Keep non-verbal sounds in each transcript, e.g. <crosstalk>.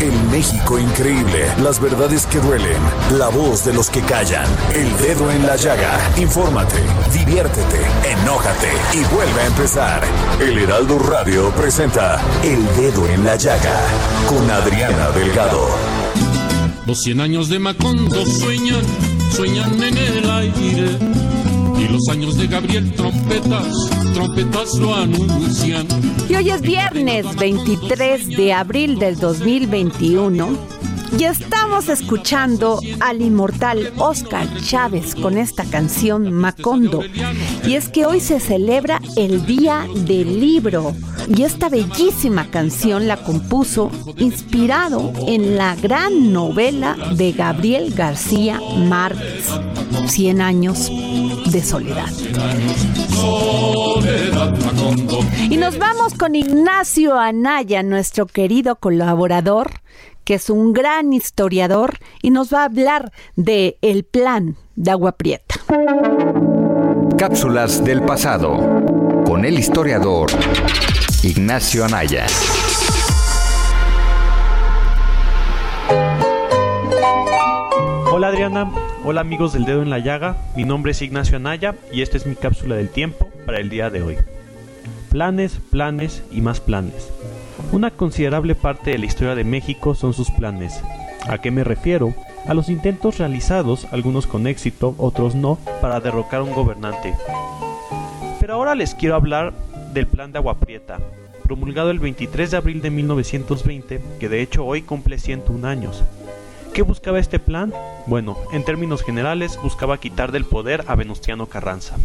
El México increíble. Las verdades que duelen. La voz de los que callan. El dedo en la llaga. Infórmate, diviértete, enójate y vuelve a empezar. El Heraldo Radio presenta El Dedo en la Llaga con Adriana Delgado. Los cien años de Macondo sueñan, sueñan en el aire. Y los años de Gabriel trompetas, trompetas lo anuncian. Y hoy es viernes 23 de abril del 2021 y estamos escuchando al inmortal Oscar Chávez con esta canción Macondo. Y es que hoy se celebra el Día del Libro y esta bellísima canción la compuso inspirado en la gran novela de Gabriel García Márquez, Cien años de soledad. Y nos vamos con Ignacio Anaya, nuestro querido colaborador, que es un gran historiador y nos va a hablar de el plan de Agua Prieta. Cápsulas del pasado con el historiador Ignacio Anaya. Hola Adriana, hola amigos del dedo en la llaga, mi nombre es Ignacio Anaya y esta es mi cápsula del tiempo para el día de hoy. Planes, planes y más planes. Una considerable parte de la historia de México son sus planes. ¿A qué me refiero? A los intentos realizados, algunos con éxito, otros no, para derrocar a un gobernante. Pero ahora les quiero hablar del Plan de Agua Prieta, promulgado el 23 de abril de 1920, que de hecho hoy cumple 101 años. ¿Qué buscaba este plan? Bueno, en términos generales buscaba quitar del poder a Venustiano Carranza.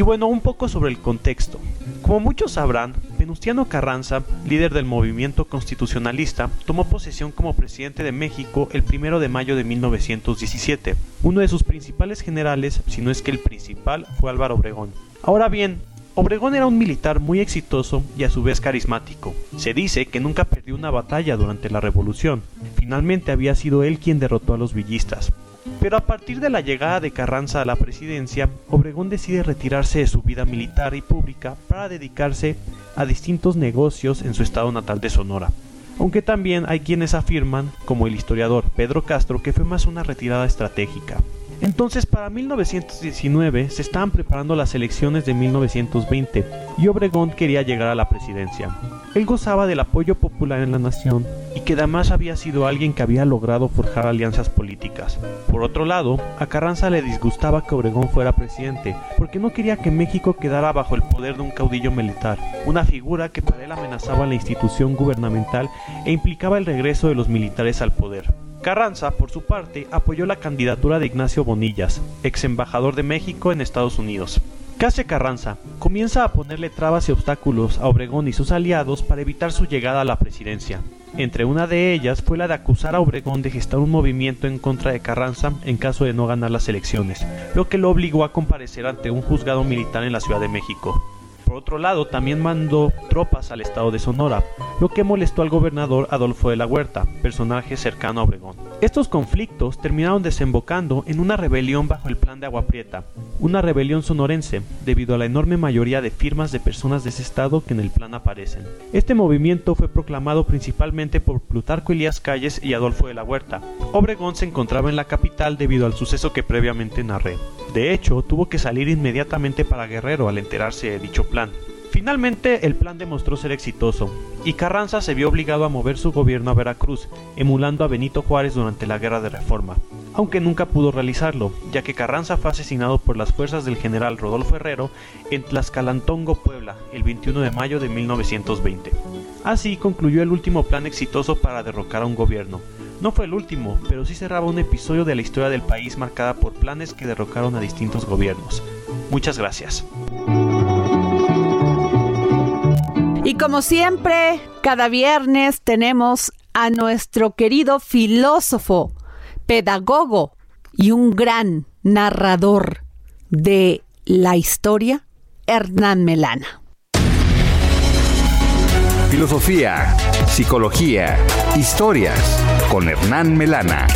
Y bueno, un poco sobre el contexto. Como muchos sabrán, Venustiano Carranza, líder del movimiento constitucionalista, tomó posesión como presidente de México el 1 de mayo de 1917. Uno de sus principales generales, si no es que el principal, fue Álvaro Obregón. Ahora bien, Obregón era un militar muy exitoso y a su vez carismático. Se dice que nunca perdió una batalla durante la revolución. Finalmente había sido él quien derrotó a los villistas. Pero a partir de la llegada de Carranza a la presidencia, Obregón decide retirarse de su vida militar y pública para dedicarse a distintos negocios en su estado natal de Sonora. Aunque también hay quienes afirman, como el historiador Pedro Castro, que fue más una retirada estratégica. Entonces para 1919 se estaban preparando las elecciones de 1920 y Obregón quería llegar a la presidencia. Él gozaba del apoyo popular en la nación y que además había sido alguien que había logrado forjar alianzas políticas. Por otro lado, a Carranza le disgustaba que Obregón fuera presidente, porque no quería que México quedara bajo el poder de un caudillo militar, una figura que para él amenazaba la institución gubernamental e implicaba el regreso de los militares al poder. Carranza, por su parte, apoyó la candidatura de Ignacio Bonillas, ex embajador de México en Estados Unidos. Case Carranza comienza a ponerle trabas y obstáculos a Obregón y sus aliados para evitar su llegada a la presidencia. Entre una de ellas fue la de acusar a Obregón de gestar un movimiento en contra de Carranza en caso de no ganar las elecciones, lo que lo obligó a comparecer ante un juzgado militar en la Ciudad de México. Otro lado, también mandó tropas al estado de Sonora, lo que molestó al gobernador Adolfo de la Huerta, personaje cercano a Obregón. Estos conflictos terminaron desembocando en una rebelión bajo el plan de Agua Prieta, una rebelión sonorense, debido a la enorme mayoría de firmas de personas de ese estado que en el plan aparecen. Este movimiento fue proclamado principalmente por Plutarco Elías Calles y Adolfo de la Huerta. Obregón se encontraba en la capital debido al suceso que previamente narré. De hecho, tuvo que salir inmediatamente para Guerrero al enterarse de dicho plan. Finalmente, el plan demostró ser exitoso, y Carranza se vio obligado a mover su gobierno a Veracruz, emulando a Benito Juárez durante la Guerra de Reforma, aunque nunca pudo realizarlo, ya que Carranza fue asesinado por las fuerzas del general Rodolfo Herrero en Tlaxcalantongo, Puebla, el 21 de mayo de 1920. Así concluyó el último plan exitoso para derrocar a un gobierno. No fue el último, pero sí cerraba un episodio de la historia del país marcada por planes que derrocaron a distintos gobiernos. Muchas gracias. Y como siempre, cada viernes tenemos a nuestro querido filósofo, pedagogo y un gran narrador de la historia, Hernán Melana. Filosofía, psicología, historias con Hernán Melana.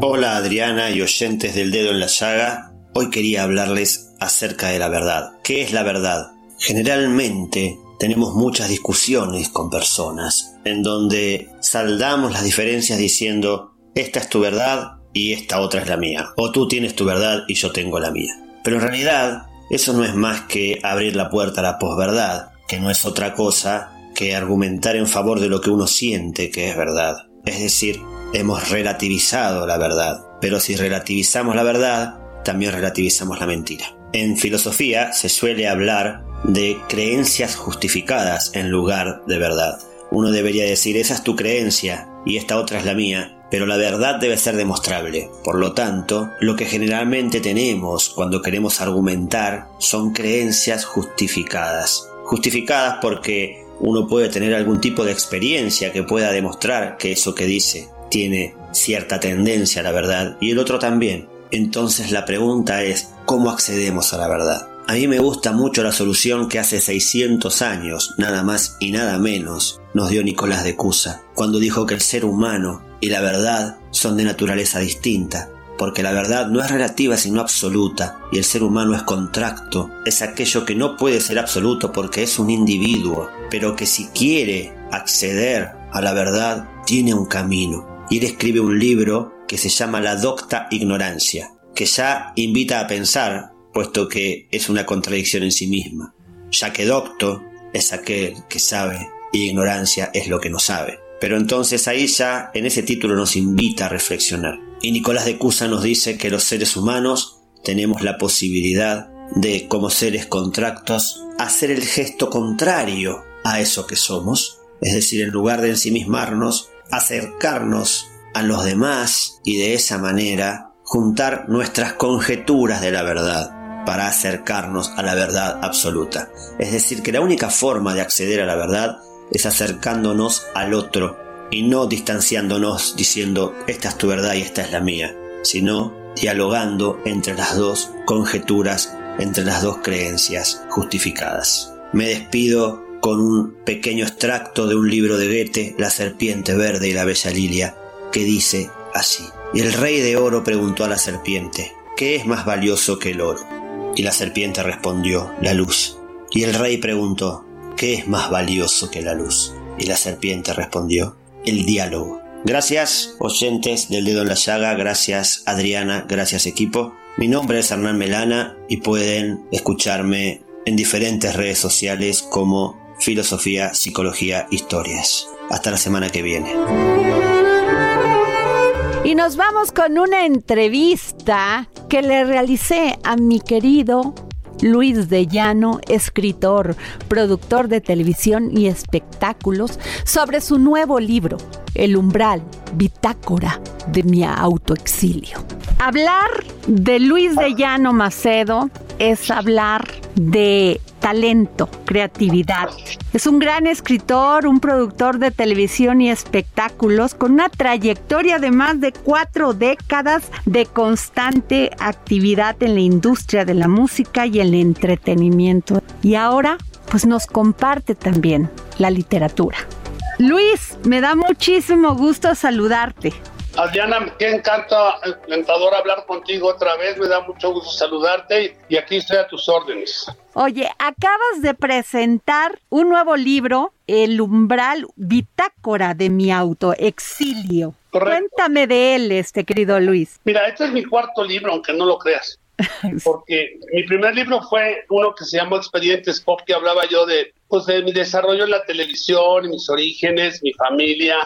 Hola Adriana y oyentes del dedo en la llaga. Hoy quería hablarles acerca de la verdad. ¿Qué es la verdad? Generalmente tenemos muchas discusiones con personas en donde saldamos las diferencias diciendo esta es tu verdad y esta otra es la mía. O tú tienes tu verdad y yo tengo la mía. Pero en realidad eso no es más que abrir la puerta a la posverdad, que no es otra cosa que argumentar en favor de lo que uno siente que es verdad. Es decir, hemos relativizado la verdad. Pero si relativizamos la verdad, también relativizamos la mentira. En filosofía se suele hablar de creencias justificadas en lugar de verdad. Uno debería decir, esa es tu creencia y esta otra es la mía, pero la verdad debe ser demostrable. Por lo tanto, lo que generalmente tenemos cuando queremos argumentar son creencias justificadas. Justificadas porque uno puede tener algún tipo de experiencia que pueda demostrar que eso que dice tiene cierta tendencia a la verdad y el otro también. Entonces la pregunta es, ¿cómo accedemos a la verdad? A mí me gusta mucho la solución que hace 600 años, nada más y nada menos, nos dio Nicolás de Cusa, cuando dijo que el ser humano y la verdad son de naturaleza distinta, porque la verdad no es relativa sino absoluta, y el ser humano es contracto, es aquello que no puede ser absoluto porque es un individuo, pero que si quiere acceder a la verdad tiene un camino. Y él escribe un libro que se llama La docta ignorancia, que ya invita a pensar puesto que es una contradicción en sí misma, ya que docto es aquel que sabe y ignorancia es lo que no sabe. Pero entonces ahí ya en ese título nos invita a reflexionar. Y Nicolás de Cusa nos dice que los seres humanos tenemos la posibilidad de, como seres contractos, hacer el gesto contrario a eso que somos, es decir, en lugar de ensimismarnos, acercarnos a los demás y de esa manera juntar nuestras conjeturas de la verdad para acercarnos a la verdad absoluta. Es decir, que la única forma de acceder a la verdad es acercándonos al otro y no distanciándonos diciendo esta es tu verdad y esta es la mía, sino dialogando entre las dos conjeturas, entre las dos creencias justificadas. Me despido con un pequeño extracto de un libro de Goethe, La serpiente verde y la bella lilia, que dice así. El rey de oro preguntó a la serpiente, ¿qué es más valioso que el oro? Y la serpiente respondió, la luz. Y el rey preguntó, ¿qué es más valioso que la luz? Y la serpiente respondió, el diálogo. Gracias, oyentes del dedo en la llaga, gracias Adriana, gracias equipo. Mi nombre es Hernán Melana y pueden escucharme en diferentes redes sociales como Filosofía, Psicología, Historias. Hasta la semana que viene. Y nos vamos con una entrevista que le realicé a mi querido Luis de Llano, escritor, productor de televisión y espectáculos, sobre su nuevo libro, El umbral, bitácora de mi autoexilio. Hablar de Luis de Llano Macedo es hablar de talento, creatividad. Es un gran escritor, un productor de televisión y espectáculos con una trayectoria de más de cuatro décadas de constante actividad en la industria de la música y el entretenimiento. Y ahora, pues nos comparte también la literatura. Luis, me da muchísimo gusto saludarte. Adriana, qué encanta, encantador hablar contigo otra vez, me da mucho gusto saludarte y, aquí estoy a tus órdenes. Oye, acabas de presentar un nuevo libro, El umbral bitácora de mi auto, Exilio. Cuéntame de él, este querido Luis. Mira, este es mi cuarto libro, aunque no lo creas. <laughs> porque mi primer libro fue uno que se llamó Expedientes Pop, que hablaba yo de pues de mi desarrollo en la televisión, mis orígenes, mi familia,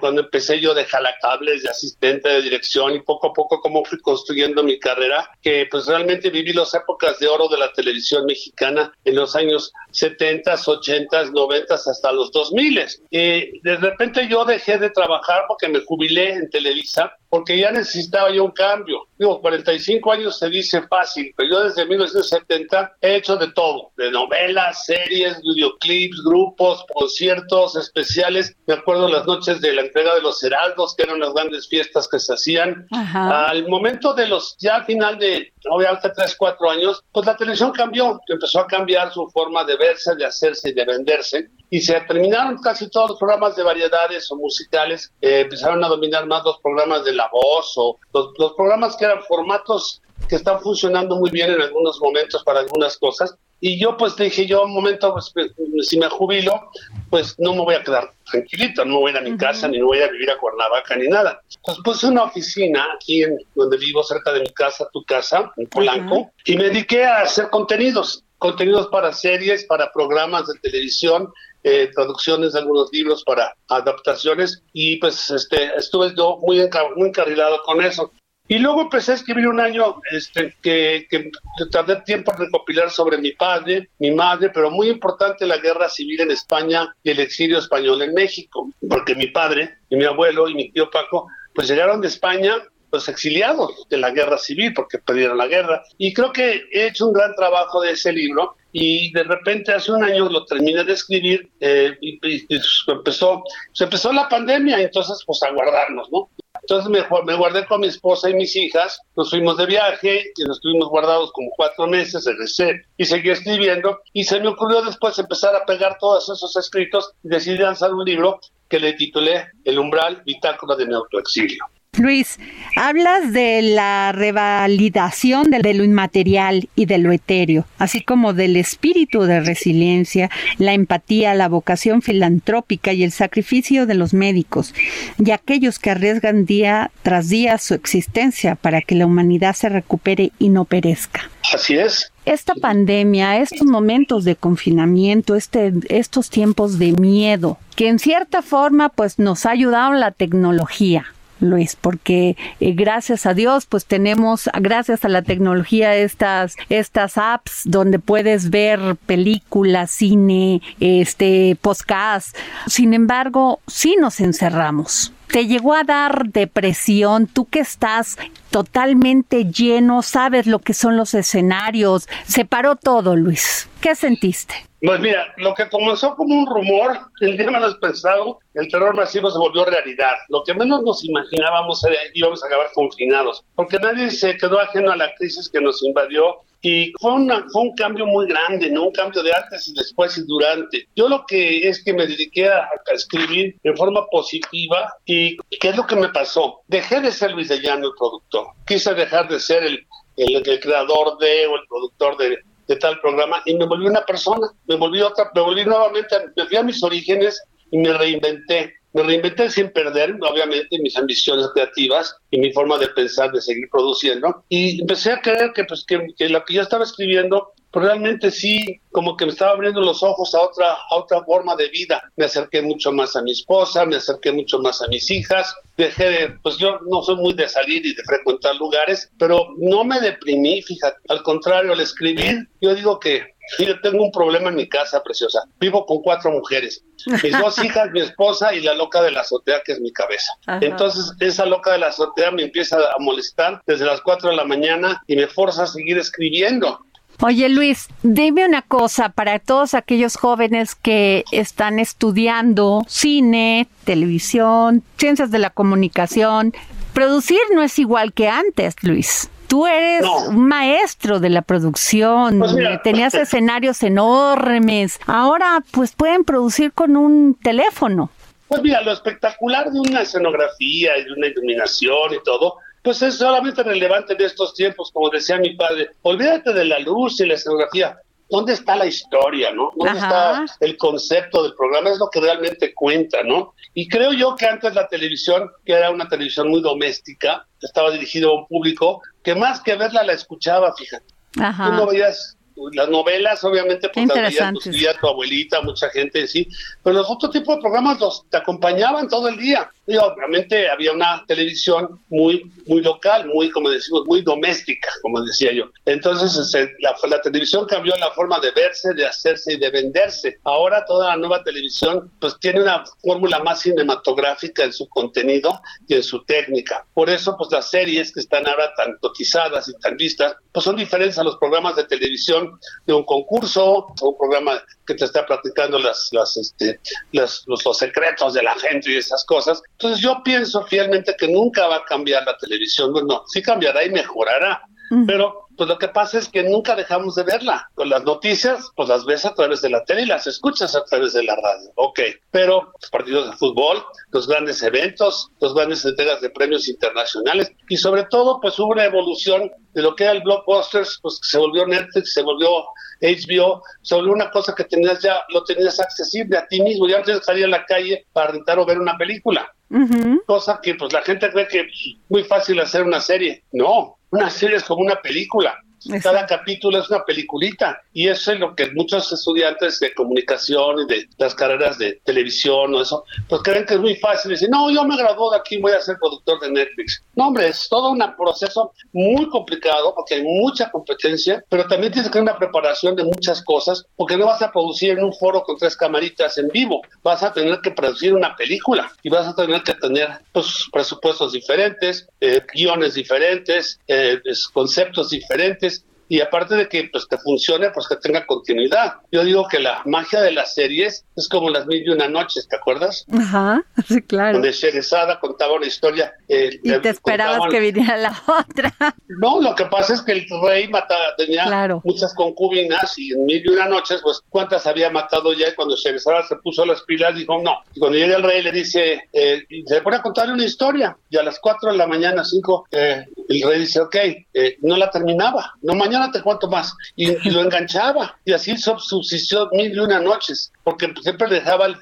cuando empecé yo de jalacables, de asistente de dirección y poco a poco cómo fui construyendo mi carrera, que pues realmente viví las épocas de oro de la televisión mexicana en los años 70, 80, 90 hasta los 2000. Y de repente yo dejé de trabajar porque me jubilé en Televisa porque ya necesitaba yo un cambio. Digo, 45 años se dice fácil, pero yo desde 1970 he hecho de todo, de novelas, series, videoclips, grupos, conciertos especiales. Me acuerdo las noches de la entrega de los heraldos, que eran las grandes fiestas que se hacían. Al momento de los, ya al final de, obviamente, 3, 4 años, pues la televisión cambió, empezó a cambiar su forma de verse, de hacerse y de venderse y se terminaron casi todos los programas de variedades o musicales, eh, empezaron a dominar más los programas de la voz o los, programas que eran formatos que están funcionando muy bien en algunos momentos para algunas cosas. Y yo pues dije, yo un momento, pues, si me jubilo, pues no me voy a quedar tranquilito, no voy a ir a mi casa, ni voy a vivir a Cuernavaca, ni nada. Pues puse una oficina aquí en donde vivo, cerca de mi casa, tu casa, en Polanco, y me dediqué a hacer contenidos, contenidos para series, para programas de televisión, eh, traducciones de algunos libros para adaptaciones y pues este estuve yo muy, muy encarrilado con eso. Y luego empecé a escribir un año este, que, tardé tiempo en recopilar sobre mi padre, mi madre, pero muy importante la guerra civil en España y el exilio español en México, porque mi padre y mi abuelo y mi tío Paco pues llegaron de España los exiliados de la guerra civil porque perdieron la guerra. Y creo que he hecho un gran trabajo de ese libro y de repente hace un año lo terminé de escribir eh, y, empezó, se empezó la pandemia, entonces pues a guardarnos, ¿no? Entonces me, guardé con mi esposa y mis hijas, nos fuimos de viaje y nos estuvimos guardados como cuatro meses, regresé y seguí escribiendo y se me ocurrió después empezar a pegar todos esos escritos y decidí lanzar un libro que le titulé El umbral, bitácora de mi autoexilio. Luis, hablas de la revalidación de, lo inmaterial y de lo etéreo, así como del espíritu de resiliencia, la empatía, la vocación filantrópica y el sacrificio de los médicos y aquellos que arriesgan día tras día su existencia para que la humanidad se recupere y no perezca. Así es. Esta pandemia, estos momentos de confinamiento, este, estos tiempos de miedo, que en cierta forma pues nos ha ayudado la tecnología Luis, porque eh, gracias a Dios, pues tenemos, gracias a la tecnología, estas, estas apps donde puedes ver películas, cine, este, podcast. Sin embargo, sí nos encerramos. ¿Te llegó a dar depresión? Tú que estás totalmente lleno, sabes lo que son los escenarios, se paró todo, Luis. ¿Qué sentiste? Pues mira, lo que comenzó como un rumor, el día menos pensado, el terror masivo se volvió realidad. Lo que menos nos imaginábamos era íbamos a acabar confinados, porque nadie se quedó ajeno a la crisis que nos invadió y fue, una, fue un cambio muy grande, ¿no? Un cambio de antes y después y durante. Yo lo que es que me dediqué a, escribir en forma positiva y ¿qué es lo que me pasó? Dejé de ser Luis de Llano el productor. Quise dejar de ser el, el creador de o el productor de, de tal programa y me volví una persona, me volví otra, me volví nuevamente, me fui a mis orígenes y me reinventé. Me reinventé sin perder, obviamente, mis ambiciones creativas y mi forma de pensar, de seguir produciendo. Y empecé a creer que, pues, que, que lo que yo estaba escribiendo pero realmente sí, como que me estaba abriendo los ojos a otra, a otra forma de vida. Me acerqué mucho más a mi esposa, me acerqué mucho más a mis hijas, dejé de, pues yo no soy muy de salir y de frecuentar lugares, pero no me deprimí, fíjate, al contrario, al escribir, yo digo que yo tengo un problema en mi casa, preciosa. Vivo con cuatro mujeres. Mis dos <laughs> hijas, mi esposa y la loca de la azotea, que es mi cabeza. Entonces, esa loca de la azotea me empieza a molestar desde las cuatro de la mañana y me forza a seguir escribiendo. Oye Luis, dime una cosa para todos aquellos jóvenes que están estudiando cine, televisión, ciencias de la comunicación. Producir no es igual que antes, Luis. Tú eres un maestro de la producción, pues tenías <laughs> escenarios enormes. Ahora, pues pueden producir con un teléfono. Pues mira, lo espectacular de una escenografía y de una iluminación y todo, pues es solamente relevante en estos tiempos, como decía mi padre. Olvídate de la luz y la escenografía. ¿dónde está la historia, no? ¿Dónde está el concepto del programa? Es lo que realmente cuenta, ¿no? Y creo yo que antes la televisión, que era una televisión muy doméstica, estaba dirigido a un público que más que verla la escuchaba, fíjate. Ajá. Tú no veías las novelas, obviamente, pues las tu abuelita, mucha gente, sí, pero los otros tipos de programas los te acompañaban todo el día. Obviamente había una televisión muy, muy local, muy, como decimos, muy doméstica, como decía yo. Entonces, este, la, la televisión cambió la forma de verse, de hacerse y de venderse. Ahora toda la nueva televisión, pues tiene una fórmula más cinematográfica en su contenido y en su técnica. Por eso, pues las series que están ahora tan cotizadas y tan vistas, pues son diferentes a los programas de televisión de un concurso, un programa que te está platicando este, los, los, secretos de la gente y esas cosas. Entonces yo pienso fielmente que nunca va a cambiar la televisión. Bueno, sí cambiará y mejorará, pero pues lo que pasa es que nunca dejamos de verla. Con las noticias, pues las ves a través de la tele y las escuchas a través de la radio. Ok, pero los partidos de fútbol, los grandes eventos, los grandes entregas de premios internacionales y sobre todo, pues hubo una evolución de lo que era el blockbusters, pues se volvió Netflix, se volvió HBO, volvió una cosa que tenías ya, lo tenías accesible a ti mismo. Ya antes de salir a la calle para rentar o ver una película. Cosa que pues la gente cree que es muy fácil hacer una serie. No, una serie es como una película. Cada capítulo es una peliculita y eso es lo que muchos estudiantes de comunicación y de las carreras de televisión o eso, pues creen que es muy fácil. Dicen, no, yo me graduó de aquí, voy a ser productor de Netflix. No, hombre, es todo un proceso muy complicado porque hay mucha competencia, pero también tienes que tener una preparación de muchas cosas porque no vas a producir en un foro con tres camaritas en vivo, vas a tener que producir una película y vas a tener que tener pues, presupuestos diferentes, eh, guiones diferentes, eh, conceptos diferentes y aparte de que pues que funcione, pues que tenga continuidad. Yo digo que la magia de las series es como las mil y una noches, ¿te acuerdas? Ajá, <laughs> sí, claro. Donde Sherezada contaba una historia. Eh, y te esperabas que viniera la <laughs> otra. No, lo que pasa es que el rey mataba, tenía muchas concubinas y en mil y una noches, pues cuántas había matado ya y cuando Sherezada se puso las pilas dijo no. Y cuando llega el rey le dice, eh, se le pone a contar una historia y a las cuatro de la mañana, cinco, eh, el rey dice, ok, eh, no la terminaba, no mañana te cuento más. Y, lo enganchaba. Y así subsistió mil y una noches, porque siempre dejaba el,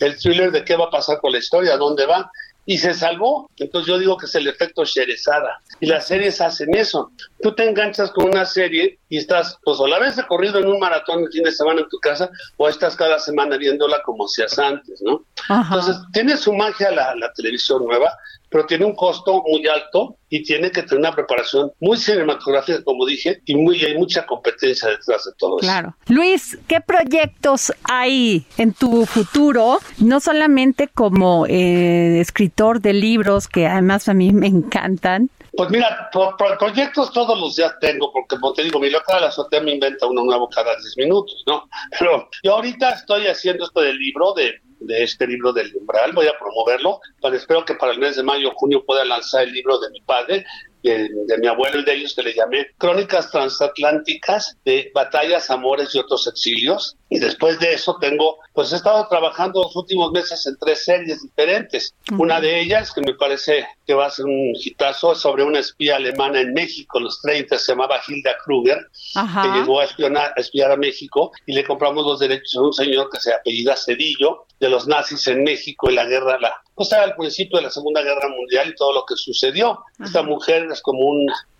el, thriller de qué va a pasar con la historia, dónde va y se salvó. Entonces yo digo que es el efecto Sherezada. Y las series hacen eso. Tú te enganchas con una serie y estás, pues o la ves corrido en un maratón el fin de semana en tu casa, o estás cada semana viéndola como hacías antes, ¿no? Entonces tiene su magia la, la televisión nueva, pero tiene un costo muy alto y tiene que tener una preparación muy cinematográfica, como dije, y muy, hay mucha competencia detrás de todo eso. Claro. Luis, ¿qué proyectos hay en tu futuro? No solamente como eh, escritor de libros, que además a mí me encantan, pues mira, proyectos todos los días tengo, porque como te digo, mi loca de la azotea me inventa uno nuevo cada 10 minutos, ¿no? <laughs> Pero yo ahorita estoy haciendo esto del libro de de este libro del umbral, voy a promoverlo, pero espero que para el mes de mayo o junio pueda lanzar el libro de mi padre, de, mi abuelo y de ellos que le llamé Crónicas Transatlánticas de Batallas, Amores y otros exilios. Y después de eso tengo, pues he estado trabajando los últimos meses en tres series diferentes. Una de ellas, que me parece que va a ser un hitazo, es sobre una espía alemana en México, en los 30, se llamaba Hilda Kruger, que llegó a, espionar, a espiar a México y le compramos los derechos a un señor que se apellida Cedillo, de los nazis en México y la guerra, la, pues al principio de la Segunda Guerra Mundial y todo lo que sucedió. Esta mujer es como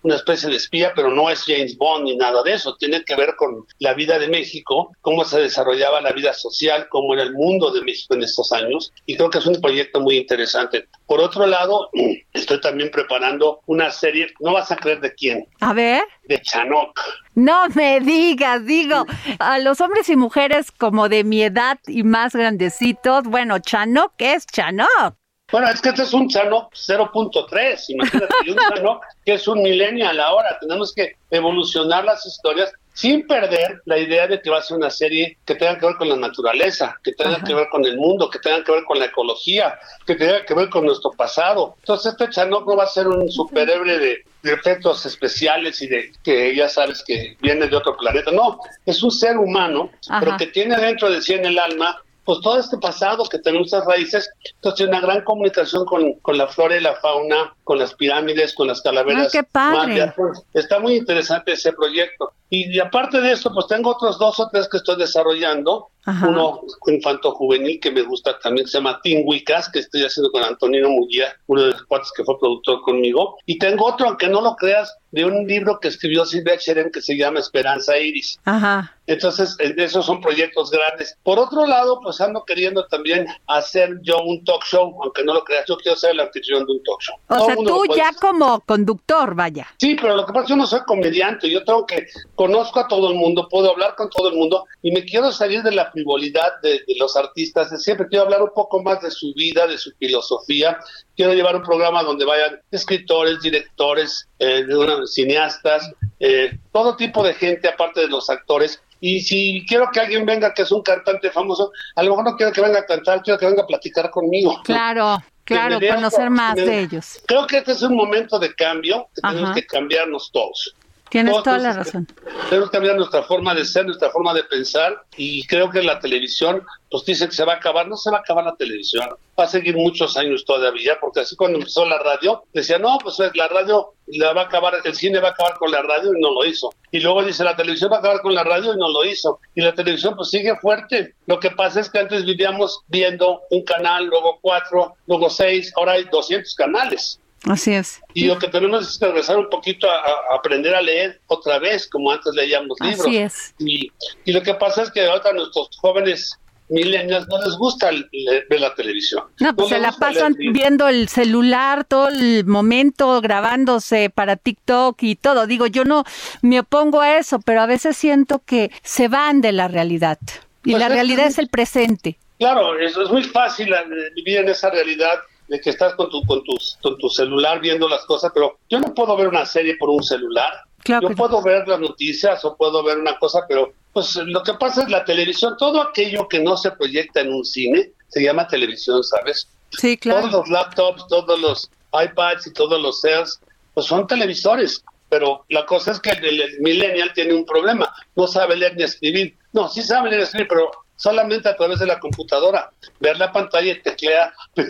una especie de espía, pero no es James Bond ni nada de eso. Tiene que ver con la vida de México, cómo se desarrollaba la vida social, cómo era el mundo de México en estos años. Y creo que es un proyecto muy interesante. Por otro lado, <clears throat> estoy también preparando una serie, no vas a creer de quién. A ver. De Chanok. No me digas, digo, a los hombres y mujeres como de mi edad y más grandecitos, bueno, Chanok es Chanok. Bueno, es que este es un Chanok 0.3, imagínate, y un <laughs> Chanok que es un millennial ahora, tenemos que evolucionar las historias sin perder la idea de que va a ser una serie que tenga que ver con la naturaleza, que tenga que ver con el mundo, que tenga que ver con la ecología, que tenga que ver con nuestro pasado. Entonces este Chanok no va a ser un superhéroe de, de efectos especiales y de que ya sabes que viene de otro planeta. No, es un ser humano, pero que tiene dentro de sí en el alma pues todo este pasado que tenemos esas raíces, entonces una gran comunicación con, con la flora y la fauna, con las pirámides, con las calaveras. qué padre. Pues, está muy interesante ese proyecto. Y, aparte de eso, pues tengo otros dos o tres que estoy desarrollando. Uno infanto juvenil que me gusta también, se llama Tinguicas, que estoy haciendo con Antonino Muguía, uno de los cuates que fue productor conmigo. Y tengo otro, aunque no lo creas, de un libro que escribió Silvia Cheren que se llama Esperanza Iris. Ajá. Entonces, eh, esos son proyectos grandes. Por otro lado, pues ando queriendo también hacer yo un talk show, aunque no lo creas, yo quiero ser el anfitrión de un talk show. O sea, tú ya como conductor, vaya. Sí, pero lo que pasa es que yo no soy comediante, yo tengo que, conozco a todo el mundo, puedo hablar con todo el mundo y me quiero salir de la frivolidad de, los artistas, de siempre quiero hablar un poco más de su vida, de su filosofía, quiero llevar un programa donde vayan escritores, directores, eh, cineastas, eh, todo tipo de gente aparte de los actores y si quiero que alguien venga que es un cantante famoso, a lo mejor no quiero que venga a cantar, quiero que venga a platicar conmigo. Claro, <laughs> claro, conocer más de ellos. Creo que este es un momento de cambio, que tenemos que cambiarnos todos. Tienes toda la razón. Tenemos que cambiar nuestra forma de ser, nuestra forma de pensar y creo que la televisión, pues dice que se va a acabar, no se va a acabar la televisión, va a seguir muchos años todavía, porque así cuando empezó la radio, decía, no, pues la radio la va a acabar, el cine va a acabar con la radio y no lo hizo. Y luego dice, la televisión va a acabar con la radio y no lo hizo. Y la televisión pues sigue fuerte. Lo que pasa es que antes vivíamos viendo un canal, luego cuatro, luego seis, ahora hay 200 canales. Así es. Y lo que tenemos es regresar un poquito a, aprender a leer otra vez, como antes leíamos libros. Así es. Y, y lo que pasa es que ahora nuestros jóvenes milenios no les gusta ver la televisión. No, pues se la pasan viendo el celular todo el momento, grabándose para TikTok y todo. Digo, yo no me opongo a eso, pero a veces siento que se van de la realidad. Y pues la realidad es el presente. Claro, eso es muy fácil eh, vivir en esa realidad de que estás con tu, con, con tu celular viendo las cosas, pero yo no puedo ver una serie por un celular. yo puedo ver las noticias o puedo ver una cosa, pero pues lo que pasa es la televisión, todo aquello que no se proyecta en un cine se llama televisión, ¿sabes? Sí, claro. Todos los laptops, todos los iPads y todos los cells, pues son televisores. Pero la cosa es que el, el millennial tiene un problema, no sabe leer ni escribir. No, sí sabe leer y escribir, pero solamente a través de la computadora, ver la pantalla y teclear. <laughs>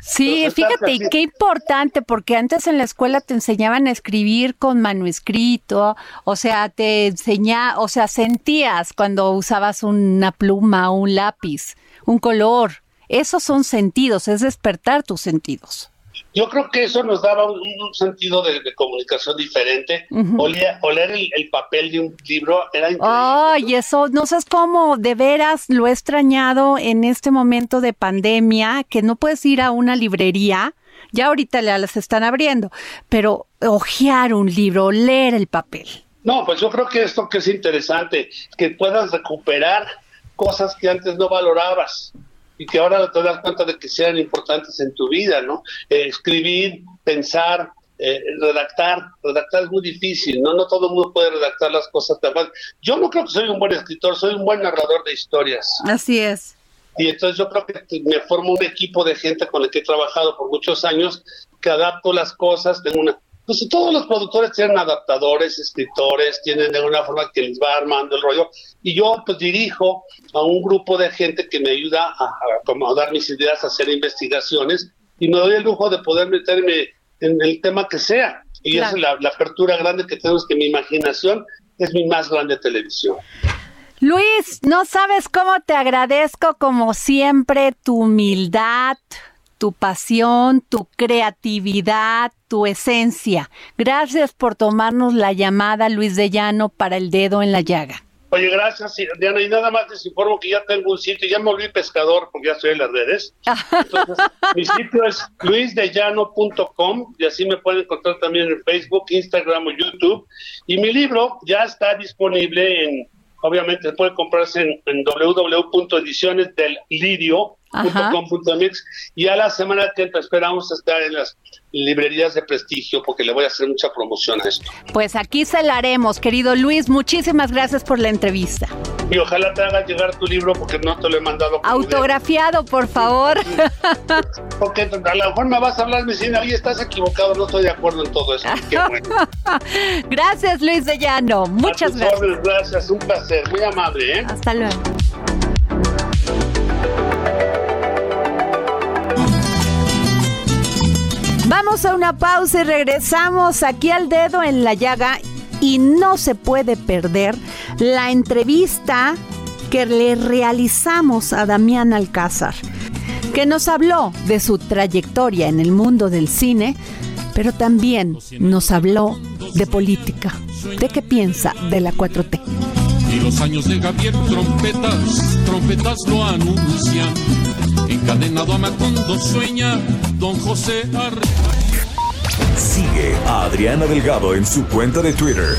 Sí, fíjate, y qué importante, porque antes en la escuela te enseñaban a escribir con manuscrito, o sea, te enseñaba, o sea, sentías cuando usabas una pluma, un lápiz, un color. Esos son sentidos, es despertar tus sentidos. Yo creo que eso nos daba un, sentido de, comunicación diferente. oler, el, papel de un libro era increíble. Ay, eso, no sabes cómo, de veras lo he extrañado en este momento de pandemia, que no puedes ir a una librería. Ya ahorita las están abriendo, pero hojear un libro, leer el papel. No, pues yo creo que esto que es interesante, que puedas recuperar cosas que antes no valorabas y que ahora te das cuenta de que sean importantes en tu vida, ¿no? Eh, escribir, pensar, eh, redactar, redactar es muy difícil, ¿no? No todo el mundo puede redactar las cosas tan fácil. Yo no creo que soy un buen escritor, soy un buen narrador de historias. Así es. Y entonces yo creo que me formo un equipo de gente con el que he trabajado por muchos años, que adapto las cosas, tengo una pues todos los productores tienen adaptadores, escritores, tienen de alguna forma que les va armando el rollo. Y yo pues dirijo a un grupo de gente que me ayuda a, acomodar mis ideas, a hacer investigaciones y me doy el lujo de poder meterme en el tema que sea. Y esa es la, la apertura grande que tenemos, que mi imaginación es mi más grande televisión. Luis, no sabes cómo te agradezco como siempre tu humildad, tu pasión, tu creatividad, tu esencia. Gracias por tomarnos la llamada, Luis de Llano, para el dedo en la llaga. Oye, gracias, Diana. Y nada más les informo que ya tengo un sitio, ya me volví pescador porque ya estoy en las redes. <laughs> Entonces, mi sitio es luisdellano.com y así me pueden encontrar también en Facebook, Instagram o YouTube. Y mi libro ya está disponible en, obviamente, puede comprarse en, en www.edicionesdellirio.com y a la semana que esperamos estar en las librerías de prestigio porque le voy a hacer mucha promoción a esto. Pues aquí se la haremos, querido Luis. Muchísimas gracias por la entrevista. Y ojalá te haga llegar tu libro porque no te lo he mandado. Autografiado, por favor. <laughs> porque a lo mejor me vas a hablar, me dicen, ahí estás equivocado, no estoy de acuerdo en todo eso. <laughs> gracias, Luis de Llano. Muchas gracias. gracias, un placer, muy amable. ¿eh? Hasta luego. Vamos a una pausa y regresamos aquí al dedo en la llaga y no se puede perder la entrevista que le realizamos a Damián Alcázar, que nos habló de su trayectoria en el mundo del cine, pero también nos habló de política, de qué piensa de la 4T. Y los años de Gabriel, trompetas, trompetas lo anuncian. Encadenado a Macondo sueña don José Ar Sigue a Adriana Delgado en su cuenta de Twitter,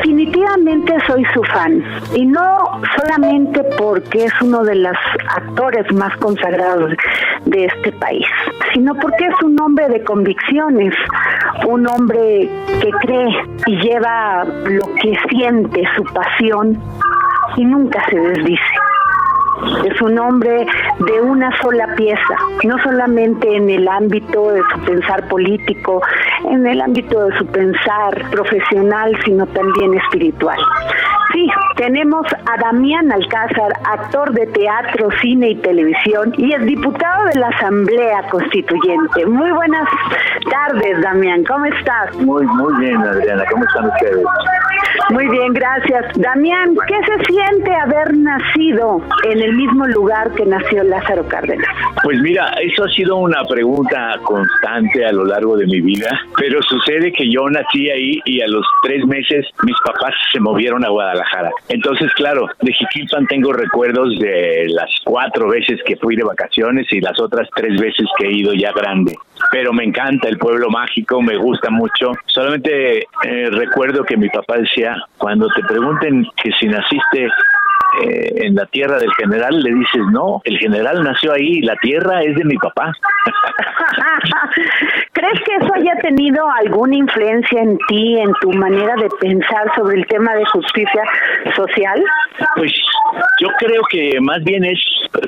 Definitivamente soy su fan. Y no solamente porque es uno de los actores más consagrados de este país, sino porque es un hombre de convicciones, un hombre que cree y lleva lo que siente, su pasión y nunca se desdice es un hombre de una sola pieza, no solamente en el ámbito de su pensar político, en el ámbito de su pensar profesional, sino también espiritual. Sí, tenemos a Damián Alcázar, actor de teatro, cine y televisión y es diputado de la Asamblea Constituyente. Muy buenas tardes, Damián, ¿cómo estás? Muy, muy bien, Adriana, ¿cómo están ustedes? Muy bien, gracias. Damián, ¿qué se siente haber nacido en el mismo lugar que nació Lázaro Cárdenas? Pues mira, eso ha sido una pregunta constante a lo largo de mi vida, pero sucede que yo nací ahí y a los tres meses mis papás se movieron a Guadalajara. Entonces, claro, de Jiquilpan tengo recuerdos de las cuatro veces que fui de vacaciones y las otras tres veces que he ido ya grande. Pero me encanta el pueblo mágico, me gusta mucho. Solamente eh, recuerdo que mi papá decía, cuando te pregunten que si naciste eh, en la tierra del general, le dices, no, el general nació ahí, la tierra es de mi papá. <laughs> ¿Crees que eso haya tenido alguna influencia en ti, en tu manera de pensar sobre el tema de justicia social? Pues yo creo que más bien es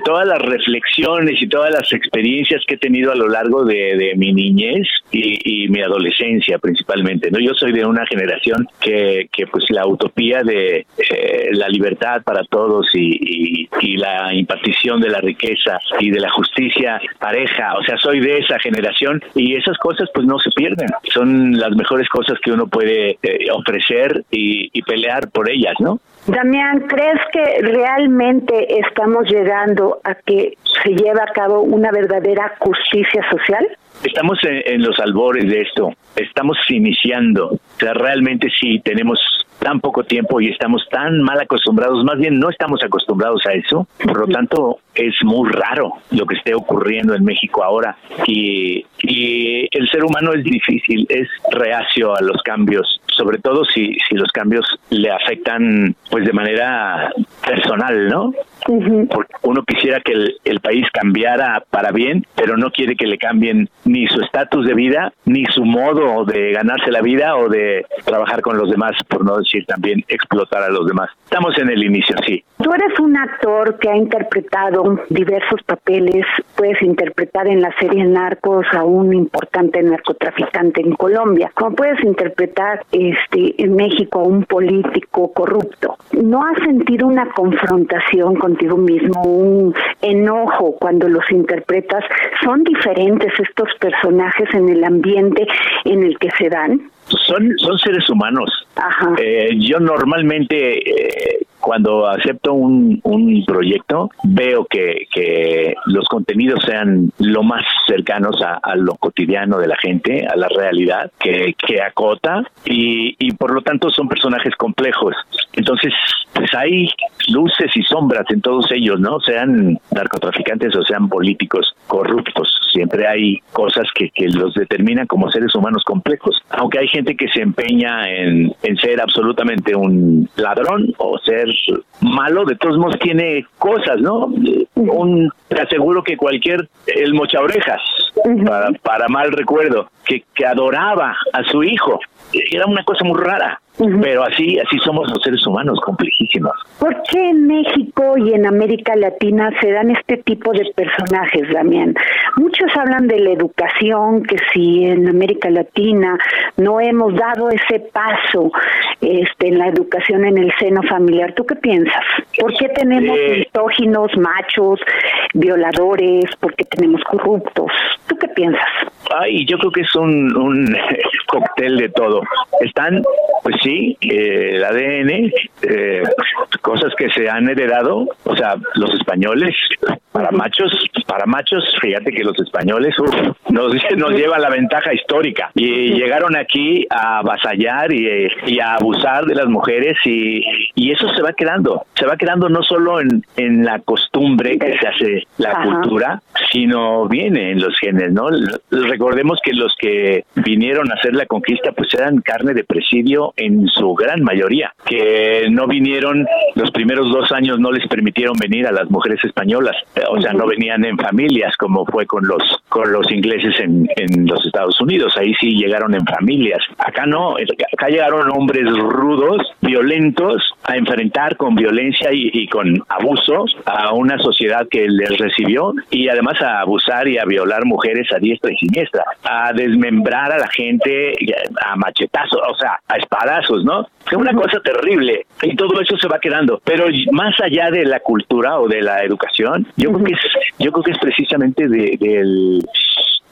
todas las reflexiones y todas las experiencias que he tenido a lo largo de, mi niñez y, mi adolescencia principalmente. no Yo soy de una generación que, que pues la utopía de eh, la libertad para todos y, y la impartición de la riqueza y de la justicia pareja, o sea, soy de esa generación y esas cosas pues no se pierden. Son las mejores cosas que uno puede eh, ofrecer y, y pelear por ellas, ¿no? Damián, ¿crees que realmente estamos llegando a que se lleve a cabo una verdadera justicia social? Estamos en, los albores de esto, estamos iniciando, o sea, realmente sí tenemos tan poco tiempo y estamos tan mal acostumbrados, más bien no estamos acostumbrados a eso, por lo tanto es muy raro lo que esté ocurriendo en México ahora y, y el ser humano es difícil, es reacio a los cambios, sobre todo si, si los cambios le afectan pues de manera personal, ¿no? Porque uno quisiera que el, el, país cambiara para bien, pero no quiere que le cambien ni su estatus de vida, ni su modo de ganarse la vida o de trabajar con los demás, por no decir también explotar a los demás. Estamos en el inicio, sí. Tú eres un actor que ha interpretado diversos papeles, puedes interpretar en la serie Narcos a un importante narcotraficante en Colombia, como puedes interpretar este, en México a un político corrupto, ¿no has sentido una confrontación contigo mismo, un enojo cuando los interpretas? ¿Son diferentes estos personajes en el ambiente en el que se dan? Son, son seres humanos. Eh, yo normalmente eh, cuando acepto un, un proyecto, veo que, que, los contenidos sean lo más cercanos a, lo cotidiano de la gente, a la realidad, que, que acota y, y por lo tanto son personajes complejos. Entonces, pues hay luces y sombras en todos ellos, ¿no? Sean narcotraficantes o sean políticos corruptos. Siempre hay cosas que, que los determinan como seres humanos complejos. Aunque hay gente que se empeña en, en ser absolutamente un ladrón o ser malo, de todos modos tiene cosas, ¿no? Un, te aseguro que cualquier, el mocha orejas, para, para mal recuerdo, que, que adoraba a su hijo, era una cosa muy rara. Pero así, así somos los seres humanos, complejísimos. ¿Por qué en México y en América Latina se dan este tipo de personajes, Damián? Muchos hablan de la educación, que si en América Latina no hemos dado ese paso este, en la educación en el seno familiar, ¿tú qué piensas? ¿Por qué tenemos Eh. misóginos, machos, violadores? ¿Por qué tenemos corruptos? ¿Tú qué piensas? Ay, yo creo que es un, un <laughs> cóctel de todo. Están, pues sí, eh, el ADN, eh, cosas que se han heredado, o sea, los españoles, para machos, para machos, fíjate que los españoles uf, nos, <laughs> nos lleva la ventaja histórica y llegaron aquí a avasallar y, y a abusar de las mujeres y, y eso se va quedando, se va quedando no solo en, en la costumbre que se hace la Ajá. cultura, sino viene en los genes, ¿no? Recordemos que los que vinieron a hacer la conquista pues eran carne de presidio en su gran mayoría, que no vinieron, los primeros dos años no les permitieron venir a las mujeres españolas, eh, o sea, no venían en familias como fue con los con los ingleses en, en los Estados Unidos, ahí sí llegaron en familias, acá no, acá llegaron hombres rudos, violentos, a enfrentar con violencia y, y con abuso a una sociedad que les recibió y además a abusar y a violar mujeres a diestra y siniestra, a desmembrar a la gente a machetazos, o sea, a espadazos, ¿no? Es una cosa terrible y todo eso se va quedando. Pero más allá de la cultura o de la educación, yo creo que es, yo creo que es precisamente de, del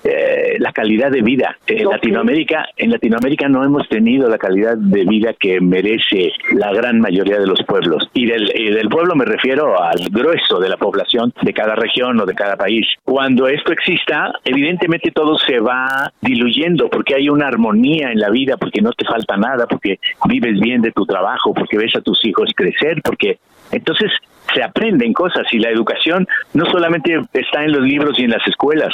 eh, la calidad de vida. En Latinoamérica, en Latinoamérica no hemos tenido la calidad de vida que merece la gran mayoría de los pueblos. Y del, y del pueblo me refiero al grueso de la población de cada región o de cada país. Cuando esto exista, evidentemente todo se va diluyendo porque hay una armonía en la vida, porque no te falta nada, porque vives bien de tu trabajo, porque ves a tus hijos crecer, porque entonces se aprenden cosas y la educación no solamente está en los libros y en las escuelas,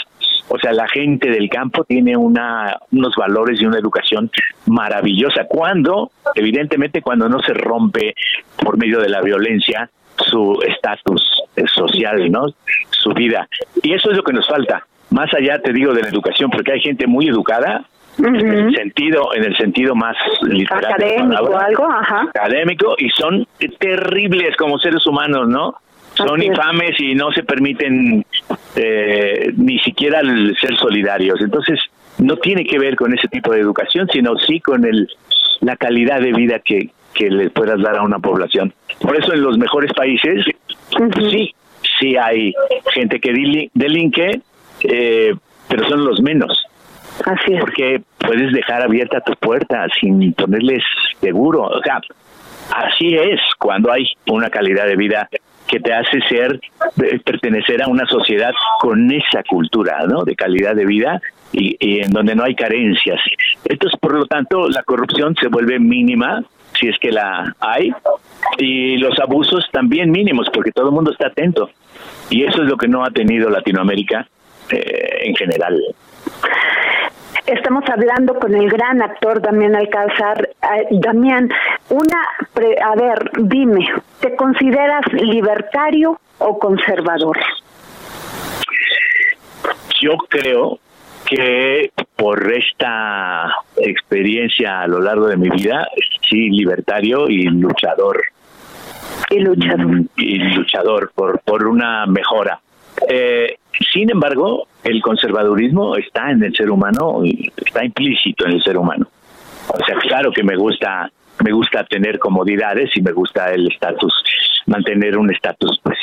o sea, la gente del campo tiene una, unos valores y una educación maravillosa. Cuando, evidentemente, cuando no se rompe por medio de la violencia su estatus social, ¿no? Su vida. Y eso es lo que nos falta. Más allá, te digo, de la educación, porque hay gente muy educada, en el sentido, en el sentido más literal Académico, palabra, algo, ajá. académico, y son terribles como seres humanos, ¿no? Son infames y no se permiten eh, ni siquiera el ser solidarios. Entonces, no tiene que ver con ese tipo de educación, sino sí con el la calidad de vida que, que le puedas dar a una población. Por eso en los mejores países, pues sí, sí hay gente que delinque, eh, pero son los menos. Así es. Porque puedes dejar abierta tu puerta sin ponerles seguro. O sea, así es cuando hay una calidad de vida que te hace ser, eh, pertenecer a una sociedad con esa cultura, ¿no? De calidad de vida y, en donde no hay carencias. Entonces, por lo tanto, la corrupción se vuelve mínima, si es que la hay, y los abusos también mínimos, porque todo el mundo está atento. Y eso es lo que no ha tenido Latinoamérica eh, en general. Estamos hablando con el gran actor Damián Alcázar. Damián, una, pre- a ver, dime, ¿te consideras libertario o conservador? Yo creo que por esta experiencia a lo largo de mi vida, sí, libertario y luchador. Y luchador. Y luchador por, por una mejora. Eh, sin embargo, el conservadurismo está en el ser humano, está implícito en el ser humano. O sea, claro que me gusta me gusta tener comodidades y me gusta el estatus, mantener un estatus pues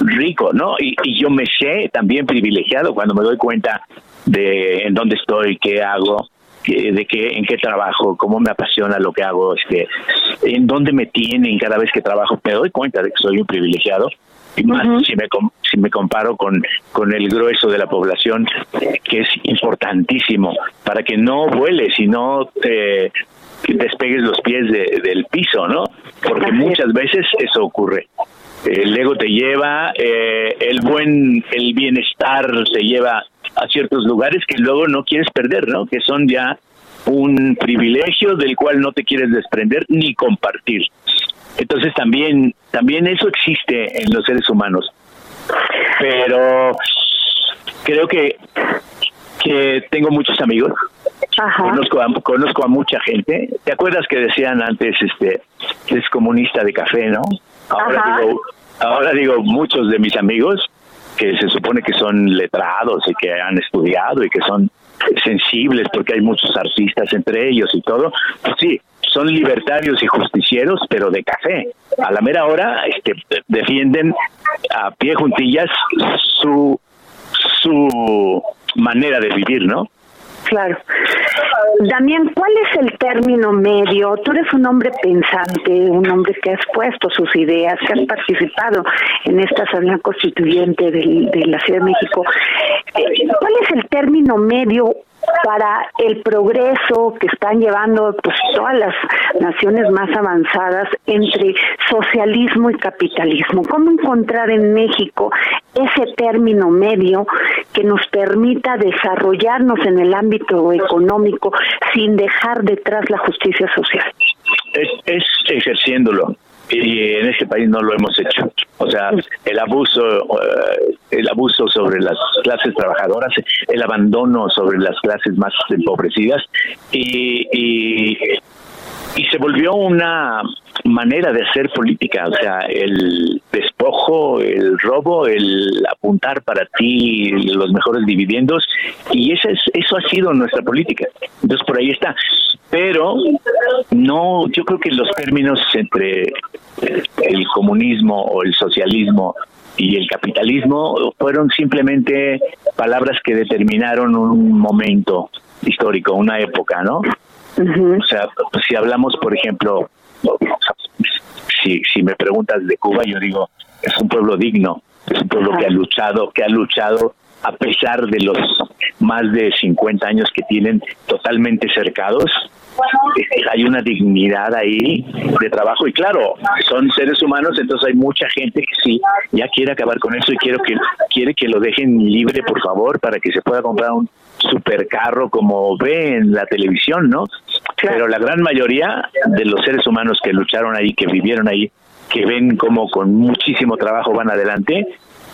rico, ¿no? Y, y yo me sé también privilegiado cuando me doy cuenta de en dónde estoy, qué hago, de qué en qué trabajo, cómo me apasiona lo que hago, este, en dónde me tienen cada vez que trabajo, me doy cuenta de que soy un privilegiado y más si me si me comparo con con el grueso de la población que es importantísimo para que no vueles y no te despegues los pies del piso, ¿no? Porque muchas veces eso ocurre. El ego te lleva, eh, el buen, el bienestar te lleva a ciertos lugares que luego no quieres perder, ¿no? Que son ya un privilegio del cual no te quieres desprender ni compartir. Entonces también, también eso existe en los seres humanos. Pero creo que, que tengo muchos amigos, Conozco, a, conozco a mucha gente. ¿Te acuerdas que decían antes este es comunista de café, no? Ahora digo, ahora digo muchos de mis amigos que se supone que son letrados y que han estudiado y que son sensibles porque hay muchos artistas entre ellos y todo, pues sí, son libertarios y justicieros, pero de café. A la mera hora este, defienden a pie juntillas su su manera de vivir, ¿no? Claro. Damián, ¿cuál es el término medio? Tú eres un hombre pensante, un hombre que ha expuesto sus ideas, que has participado en esta asamblea constituyente de, de la Ciudad de México. Eh, ¿Cuál es el término medio para el progreso que están llevando pues todas las naciones más avanzadas entre socialismo y capitalismo. ¿Cómo encontrar en México ese término medio que nos permita desarrollarnos en el ámbito económico sin dejar detrás la justicia social? Es, es ejerciéndolo y en este país no lo hemos hecho. O sea, el abuso, eh, el abuso sobre las clases trabajadoras, el abandono sobre las clases más empobrecidas y, y, y se volvió una manera de hacer política, o sea, el despojo, el robo, el apuntar para ti los mejores dividendos y eso es eso ha sido nuestra política. Entonces por ahí está. Pero no, yo creo que los términos entre el comunismo o el socialismo y el capitalismo fueron simplemente palabras que determinaron un momento histórico, una época, ¿no? O sea, si hablamos, por ejemplo, si, si me preguntas de Cuba, yo digo, es un pueblo digno, es un pueblo que ha luchado, que ha luchado a pesar de los más de 50 años que tienen totalmente cercados, hay una dignidad ahí de trabajo y claro, son seres humanos, entonces hay mucha gente que sí ya quiere acabar con eso y quiero que quiere que lo dejen libre, por favor, para que se pueda comprar un supercarro como ve en la televisión, ¿no? Pero la gran mayoría de los seres humanos que lucharon ahí, que vivieron ahí, que ven como con muchísimo trabajo van adelante,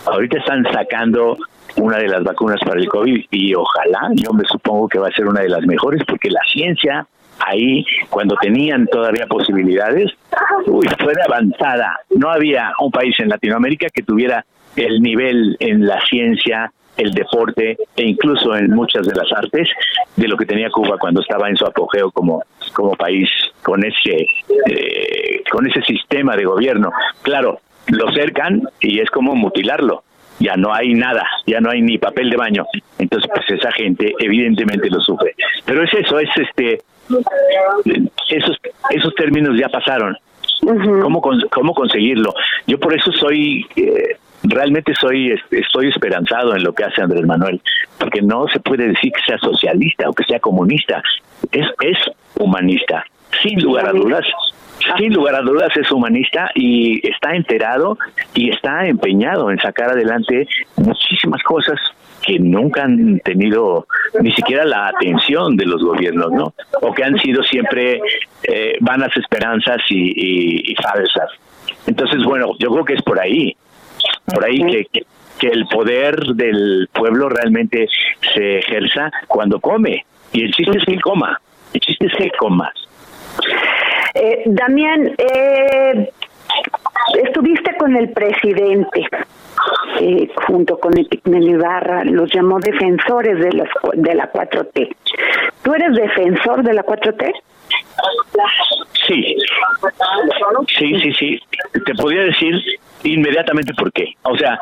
ahorita están sacando una de las vacunas para el COVID y ojalá, yo me supongo que va a ser una de las mejores porque la ciencia ahí cuando tenían todavía posibilidades, uy, fue avanzada. No había un país en Latinoamérica que tuviera el nivel en la ciencia, el deporte e incluso en muchas de las artes de lo que tenía Cuba cuando estaba en su apogeo como como país con ese eh, con ese sistema de gobierno. Claro, lo cercan y es como mutilarlo ya no hay nada, ya no hay ni papel de baño. Entonces, pues esa gente evidentemente lo sufre. Pero es eso, es este, esos, esos términos ya pasaron. ¿Cómo, ¿Cómo conseguirlo? Yo por eso soy, eh, realmente soy, estoy esperanzado en lo que hace Andrés Manuel, porque no se puede decir que sea socialista o que sea comunista, es, es humanista, sin lugar a dudas, sin lugar a dudas es humanista y está enterado y está empeñado en sacar adelante muchísimas cosas que nunca han tenido ni siquiera la atención de los gobiernos, ¿no? O que han sido siempre eh, vanas esperanzas y, falsas. Entonces, bueno, yo creo que es por ahí, por ahí que, que el poder del pueblo realmente se ejerza cuando come. Y el chiste es que coma, el chiste es que comas. Eh, Damián, eh, estuviste con el presidente. Eh, junto con Epigmenio Ibarra, los llamó defensores de, las, de la 4T. ¿Tú eres defensor de la 4T? Sí. Sí, sí, sí. Te podría decir inmediatamente por qué. O sea,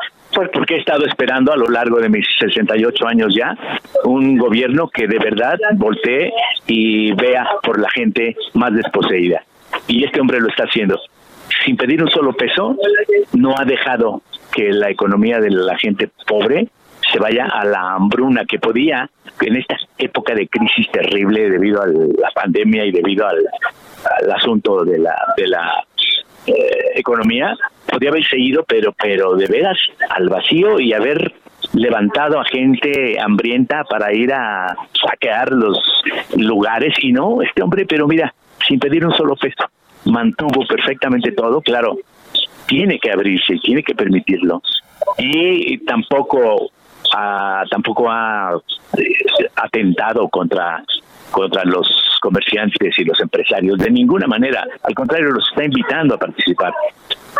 porque he estado esperando a lo largo de mis 68 años ya un gobierno que de verdad voltee y vea por la gente más desposeída. Y este hombre lo está haciendo. Sin pedir un solo peso, no ha dejado que la economía de la gente pobre se vaya a la hambruna que podía en esta época de crisis terrible debido a la pandemia y debido al, asunto de la de la eh, economía podía haber seguido pero pero de veras al vacío y haber levantado a gente hambrienta para ir a saquear los lugares. Y no este hombre pero mira sin pedir un solo peso mantuvo perfectamente todo claro tiene que abrirse tiene que permitirlo. Y tampoco tampoco ha eh, atentado contra contra los comerciantes y los empresarios de ninguna manera, al contrario los está invitando a participar.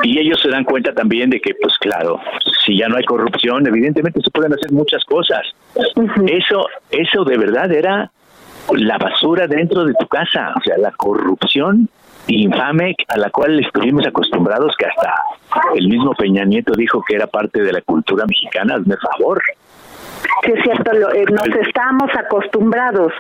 Y ellos se dan cuenta también de que, pues claro, si ya no hay corrupción, evidentemente se pueden hacer muchas cosas. Eso, eso de verdad era la basura dentro de tu casa, o sea, la corrupción infame a la cual estuvimos acostumbrados, que hasta el mismo Peña Nieto dijo que era parte de la cultura mexicana, hazme favor. Sí, es cierto, eh, nos estamos acostumbrados,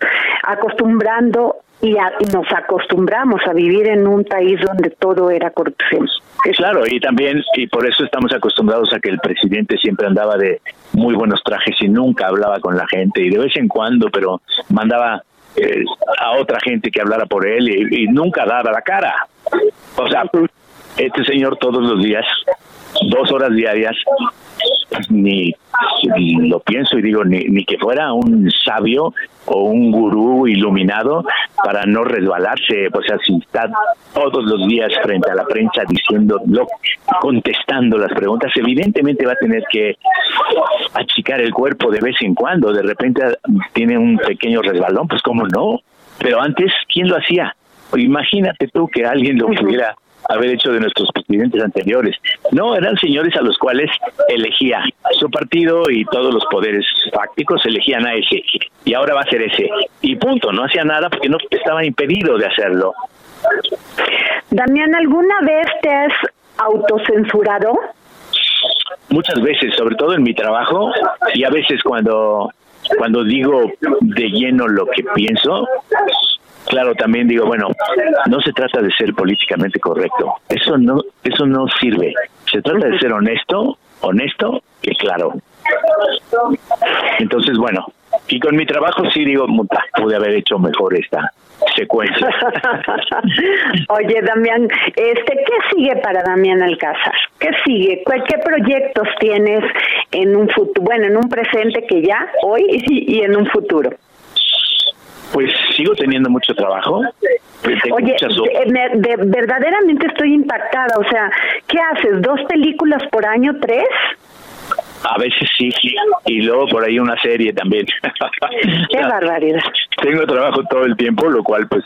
acostumbrando y, nos acostumbramos a vivir en un país donde todo era corrupción. Claro, y también, y por eso estamos acostumbrados a que el presidente siempre andaba de muy buenos trajes y nunca hablaba con la gente, y de vez en cuando, pero mandaba eh, a otra gente que hablara por él y, nunca daba la cara. O sea, este señor todos los días, dos horas diarias, ni, lo pienso y digo, ni, ni que fuera un sabio o un gurú iluminado para no resbalarse, o sea, si está todos los días frente a la prensa diciendo, contestando las preguntas, evidentemente va a tener que achicar el cuerpo de vez en cuando, de repente tiene un pequeño resbalón, pues cómo no, pero antes, ¿quién lo hacía? Imagínate tú que alguien lo pudiera haber hecho de nuestros presidentes anteriores. No, eran señores a los cuales elegía su partido y todos los poderes fácticos elegían a ese. Y ahora va a ser ese. Y punto, no hacía nada porque no estaba impedido de hacerlo. Damián, ¿alguna vez te has autocensurado? Muchas veces, sobre todo en mi trabajo y a veces cuando cuando digo de lleno lo que pienso, claro, también digo, bueno, no se trata de ser políticamente correcto. Eso no, eso no sirve. Se trata de ser honesto, honesto y claro. Entonces, bueno, y con mi trabajo sí digo, pude haber hecho mejor esta secuencia. <laughs> Oye, Damián, este, ¿qué sigue para Damián Alcázar? ¿Qué sigue? ¿Qué proyectos tienes en un futuro, bueno, en un presente que ya hoy y en un futuro? Pues sigo teniendo mucho trabajo. Oye, de, verdaderamente estoy impactada. O sea, ¿qué haces? ¿Dos películas por año? ¿Tres? A veces sí, y luego por ahí una serie también. <laughs> Qué barbaridad. Tengo trabajo todo el tiempo, lo cual pues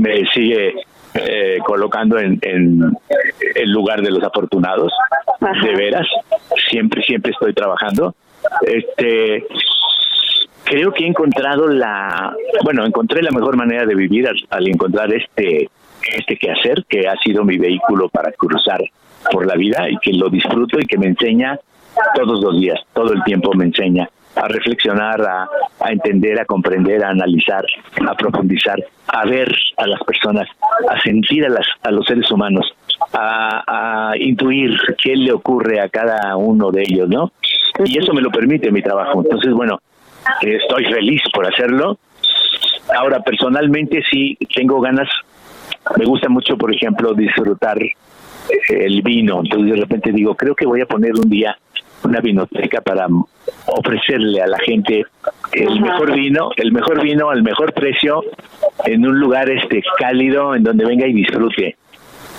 me sigue eh, colocando en, en el lugar de los afortunados, de veras. Siempre, siempre estoy trabajando. Este, creo que he encontrado la, bueno, encontré la mejor manera de vivir al, encontrar este este quehacer que ha sido mi vehículo para cruzar por la vida y que lo disfruto y que me enseña todos los días, todo el tiempo me enseña a reflexionar, a, a, entender, a comprender, a analizar, a profundizar, a ver a las personas, a sentir a, las, a los seres humanos, a, a intuir qué le ocurre a cada uno de ellos, ¿no? Y eso me lo permite mi trabajo. Entonces, bueno, estoy feliz por hacerlo. Ahora, personalmente sí tengo ganas, me gusta mucho, por ejemplo, disfrutar el vino. Entonces de repente digo, creo que voy a poner un día una vinoteca para ofrecerle a la gente el mejor vino, el mejor vino al mejor precio en un lugar este cálido en donde venga y disfrute.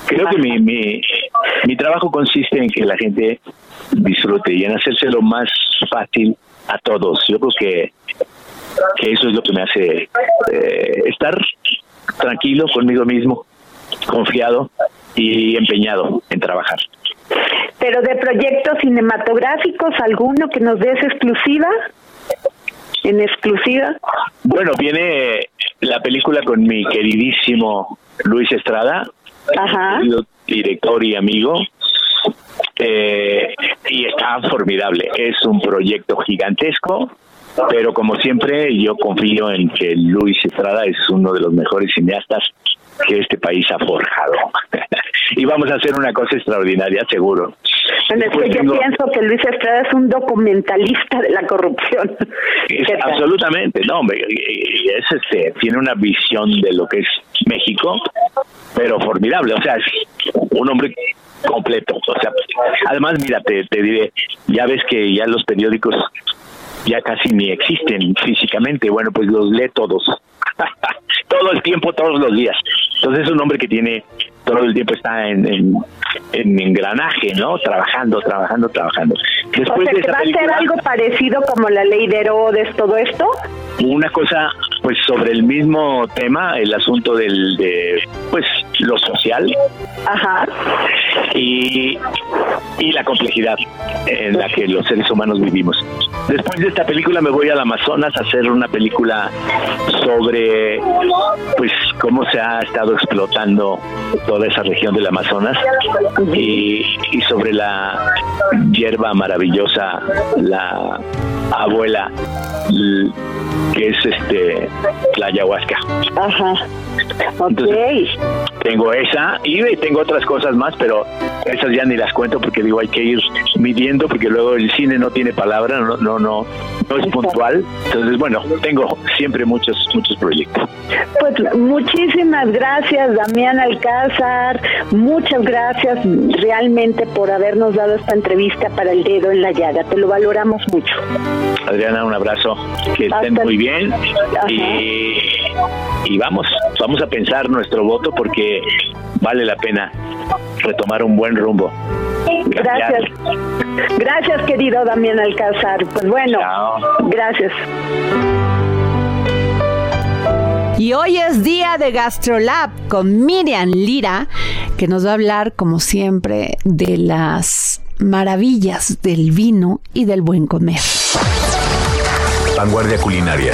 Creo que mi, mi, mi trabajo consiste en que la gente disfrute y en hacérselo más fácil a todos. Yo creo que, que eso es lo que me hace eh, estar tranquilo conmigo mismo, confiado y empeñado en trabajar. Pero de proyectos cinematográficos, ¿alguno que nos des exclusiva? en exclusiva? Bueno, viene la película con mi queridísimo Luis Estrada, Ajá. director y amigo. Eh, y está formidable. Es un proyecto gigantesco, pero como siempre yo confío en que Luis Estrada es uno de los mejores cineastas que este país ha forjado. <laughs> y vamos a hacer una cosa extraordinaria, seguro. Bueno, es que yo pienso que Luis Estrada es un documentalista de la corrupción. <laughs> absolutamente, no, hombre, es este, tiene una visión de lo que es México, pero formidable, o sea, es un hombre completo, o sea, además, mira, te, te diré, ya ves que ya los periódicos ya casi ni existen físicamente, bueno, pues los lee todos, <laughs> todo el tiempo, todos los días. Entonces es un hombre que tiene todo el tiempo está en, en, engranaje, ¿no? Trabajando, trabajando, trabajando. Después de ¿Va a ser algo parecido como la ley de Herodes, todo esto? Una cosa, pues sobre el mismo tema, el asunto del, de, pues, lo social. Ajá. Y, y la complejidad en la que los seres humanos vivimos. Después de esta película me voy al Amazonas a hacer una película sobre, pues, cómo se ha estado explotando toda esa región del Amazonas y, y sobre la hierba maravillosa, la abuela que es este la ayahuasca. Ajá. Entonces, tengo esa y tengo otras cosas más, pero esas ya ni las cuento porque digo hay que ir midiendo porque luego el cine no tiene palabra, no no no, no es puntual. Entonces, bueno, tengo siempre muchos muchos proyectos. Pues muchísimas gracias, Damián Alcázar. Muchas gracias realmente por habernos dado esta entrevista para el dedo en la llaga. Te lo valoramos mucho. Adriana, un abrazo. Que estén muy bien y, y vamos, vamos a pensar nuestro voto porque vale la pena retomar un buen rumbo. Gracias. Gracias, querido Damián Alcázar. Pues bueno, gracias. Y hoy es día de GastroLab con Miriam Lira, que nos va a hablar, como siempre, de las maravillas del vino y del buen comer. Vanguardia culinaria,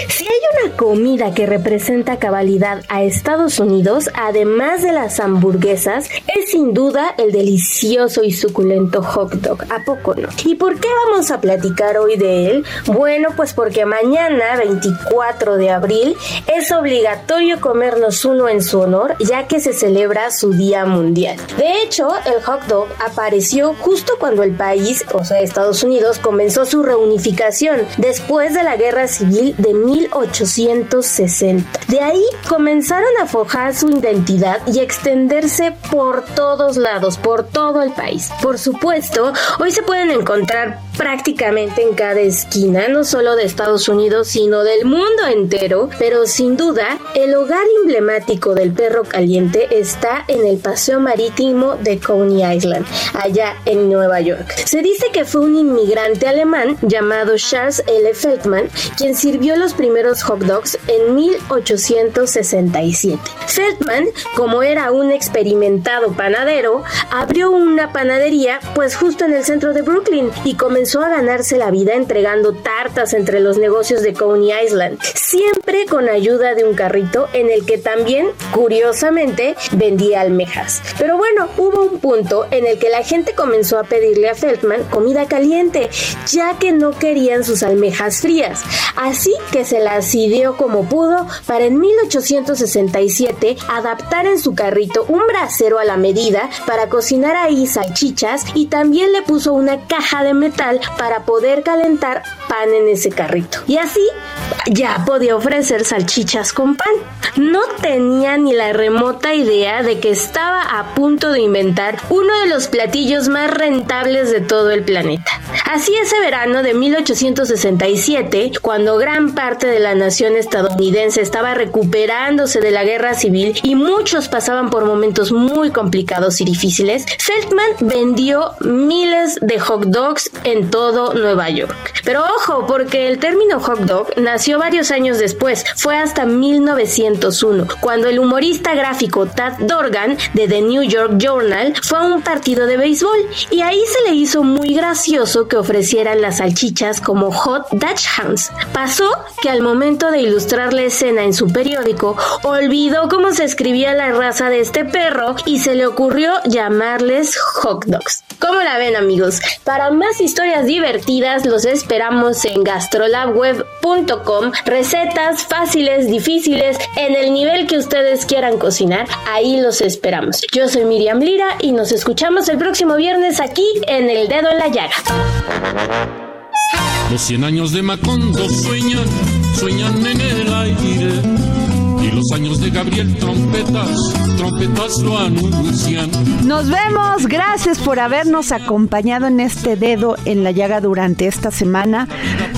una comida que representa cabalidad a Estados Unidos, además de las hamburguesas, es sin duda el delicioso y suculento hot dog, ¿a poco no? ¿Y por qué vamos a platicar hoy de él? Bueno, pues porque mañana, 24 de abril, es obligatorio comernos uno en su honor, ya que se celebra su Día Mundial. De hecho, el hot dog apareció justo cuando el país, o sea, Estados Unidos, comenzó su reunión después de la Guerra Civil de 1860. De ahí comenzaron a forjar su identidad y extenderse por todos lados, por todo el país. Por supuesto, hoy se pueden encontrar prácticamente en cada esquina, no solo de Estados Unidos, sino del mundo entero, pero sin duda, el hogar emblemático del perro caliente está en el paseo marítimo de Coney Island, allá en Nueva York. Se dice que fue un inmigrante alemán llamado Charles L. Feldman, quien sirvió los primeros hot dogs en 1867. Feldman, como era un experimentado panadero, abrió una panadería pues justo en el centro de Brooklyn y comenzó a ganarse la vida entregando tartas entre los negocios de Coney Island, siempre con ayuda de un carrito en el que también, curiosamente, vendía almejas. Pero bueno, hubo un punto en el que la gente comenzó a pedirle a Feldman comida caliente, ya que no querían sus almejas frías. Así que se las ideó como pudo para en 1867 adaptar en su carrito un brasero a la medida para cocinar ahí salchichas y también le puso una caja de metal para poder calentar pan en ese carrito. Y así ya podía ofrecer salchichas con pan. no tenía ni la remota idea de que estaba a punto de inventar uno de los platillos más rentables de todo el planeta. Así ese verano de 1867, cuando gran parte de la nación estadounidense estaba recuperándose de la guerra civil y muchos pasaban por momentos muy complicados y difíciles, Feldman vendió miles de hot dogs en todo Nueva York. Pero ojo, porque el término hot dog nació varios años después, fue hasta 1901, cuando el humorista gráfico Tad Dorgan de The New York Journal fue a un partido de béisbol y ahí se le hizo muy gracioso que ofrecieran las salchichas como hot Dutch Hounds. Pasó que al momento de ilustrar la escena en su periódico, olvidó cómo se escribía la raza de este perro y se le ocurrió llamarles hot dogs. ¿Cómo la ven amigos? Para más historias divertidas los esperamos en gastrolabweb.com. Recetas fáciles, difíciles, en el nivel que ustedes quieran cocinar, ahí los esperamos. Yo soy Miriam Lira y nos escuchamos el próximo viernes aquí en El Dedo en la Llaga. Los 100 años de Macondo sueñan, sueñan en el aire los años de Gabriel trompetas, trompetas lo anuncian. Nos vemos, gracias por habernos acompañado en este dedo en la llaga durante esta semana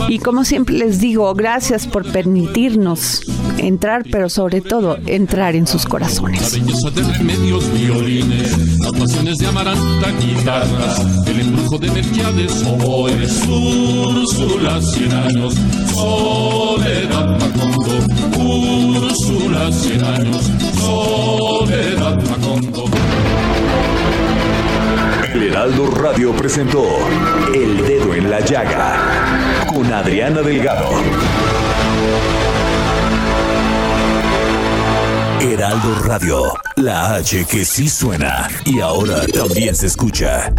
y como siempre les digo, gracias por permitirnos entrar, pero sobre todo entrar en sus corazones. La belleza de remedios, violines, las pasiones de amaranta, guitarras, el embrujo de Melquiades, oboes, Úrsula, cien años, soledad, Macondo, Úrsula. El Heraldo Radio presentó El Dedo en la Llaga con Adriana Delgado. Heraldo Radio, la H que sí suena y ahora también se escucha.